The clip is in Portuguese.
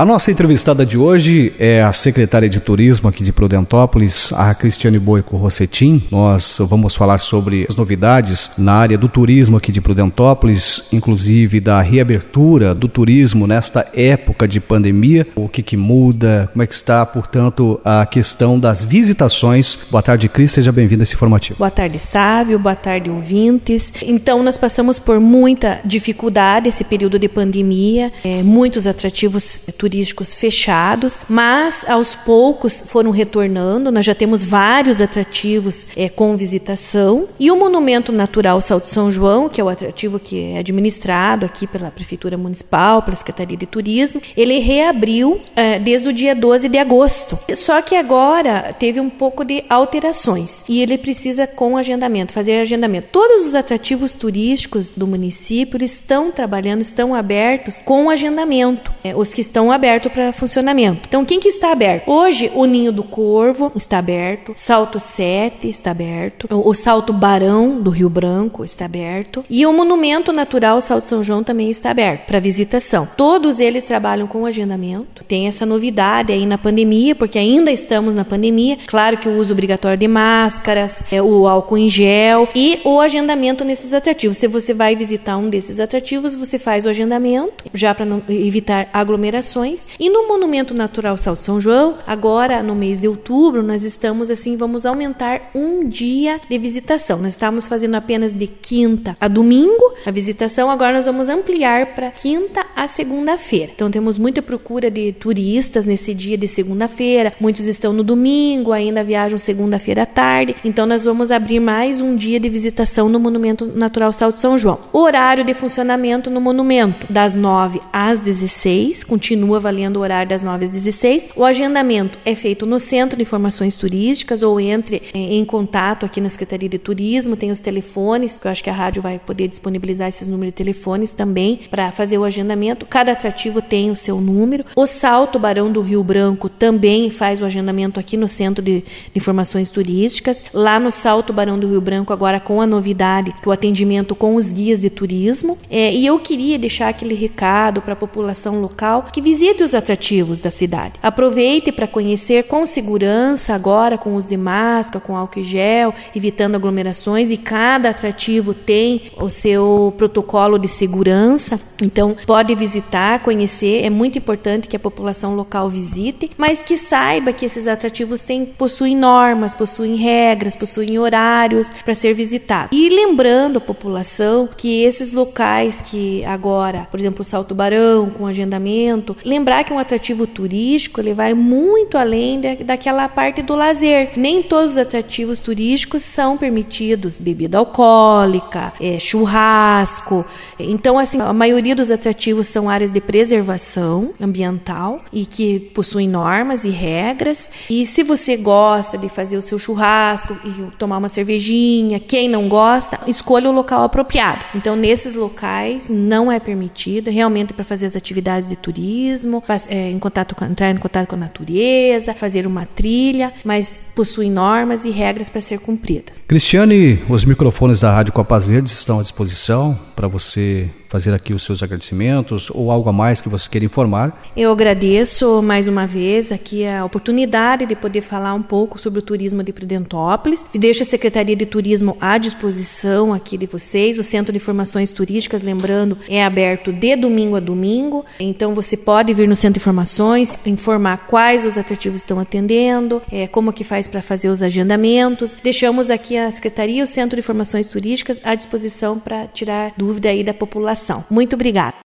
A nossa entrevistada de hoje é a secretária de Turismo aqui de Prudentópolis, a Cristiane Boico Rossetin. Nós vamos falar sobre as novidades na área do turismo aqui de Prudentópolis, inclusive da reabertura do turismo nesta época de pandemia. O que, que muda, como é que está, portanto, a questão das visitações. Boa tarde, Cris, seja bem-vinda a esse informativo. Boa tarde, Sávio, boa tarde, ouvintes. Então, nós passamos por muita dificuldade esse período de pandemia, é, muitos atrativos turísticos turísticos fechados, mas aos poucos foram retornando. Nós já temos vários atrativos é, com visitação e o Monumento Natural Salto São João, que é o atrativo que é administrado aqui pela Prefeitura Municipal, pela Secretaria de Turismo, ele reabriu é, desde o dia 12 de agosto. Só que agora teve um pouco de alterações e ele precisa com agendamento, fazer agendamento. Todos os atrativos turísticos do município estão trabalhando, estão abertos com agendamento. É, os que estão aberto para funcionamento. Então, quem que está aberto? Hoje, o Ninho do Corvo está aberto, Salto 7 está aberto, o Salto Barão do Rio Branco está aberto e o Monumento Natural Salto São João também está aberto para visitação. Todos eles trabalham com agendamento. Tem essa novidade aí na pandemia, porque ainda estamos na pandemia. Claro que o uso obrigatório de máscaras, é, o álcool em gel e o agendamento nesses atrativos. Se você vai visitar um desses atrativos, você faz o agendamento já para evitar aglomerações e no Monumento Natural Salto São João, agora no mês de outubro, nós estamos assim, vamos aumentar um dia de visitação. Nós estávamos fazendo apenas de quinta a domingo a visitação, agora nós vamos ampliar para quinta a segunda-feira. Então temos muita procura de turistas nesse dia de segunda-feira, muitos estão no domingo, ainda viajam segunda-feira à tarde. Então nós vamos abrir mais um dia de visitação no Monumento Natural Salto São João. Horário de funcionamento no monumento das 9 às 16, continua avaliando o horário das 9 às 16. O agendamento é feito no Centro de Informações Turísticas ou entre eh, em contato aqui na Secretaria de Turismo, tem os telefones, que eu acho que a rádio vai poder disponibilizar esses números de telefones também para fazer o agendamento. Cada atrativo tem o seu número. O Salto Barão do Rio Branco também faz o agendamento aqui no Centro de Informações Turísticas. Lá no Salto Barão do Rio Branco, agora com a novidade, que o atendimento com os guias de turismo. É, e eu queria deixar aquele recado para a população local que visite visite os atrativos da cidade. Aproveite para conhecer com segurança, agora com uso de máscara, com álcool gel, evitando aglomerações, e cada atrativo tem o seu protocolo de segurança. Então, pode visitar, conhecer. É muito importante que a população local visite, mas que saiba que esses atrativos têm, possuem normas, possuem regras, possuem horários para ser visitado. E lembrando a população que esses locais que agora, por exemplo, o Salto Barão, com agendamento, lembrar que um atrativo turístico ele vai muito além daquela parte do lazer. Nem todos os atrativos turísticos são permitidos bebida alcoólica, é, churrasco. Então, assim, a maioria dos atrativos são áreas de preservação ambiental e que possuem normas e regras. E se você gosta de fazer o seu churrasco e tomar uma cervejinha, quem não gosta, escolha o local apropriado. Então, nesses locais não é permitido realmente para fazer as atividades de turismo é, em contato com, entrar em contato com a natureza, fazer uma trilha, mas possui normas e regras para ser cumprida. Cristiane, os microfones da Rádio Copas Verdes estão à disposição para você fazer aqui os seus agradecimentos ou algo a mais que você queira informar. Eu agradeço mais uma vez aqui a oportunidade de poder falar um pouco sobre o turismo de Prudentópolis. Deixo a Secretaria de Turismo à disposição aqui de vocês. O Centro de Informações Turísticas, lembrando, é aberto de domingo a domingo. Então você pode vir no Centro de Informações, informar quais os atrativos estão atendendo, é, como que faz para fazer os agendamentos. Deixamos aqui a Secretaria e o Centro de Informações Turísticas à disposição para tirar dúvida aí da população. Muito obrigada.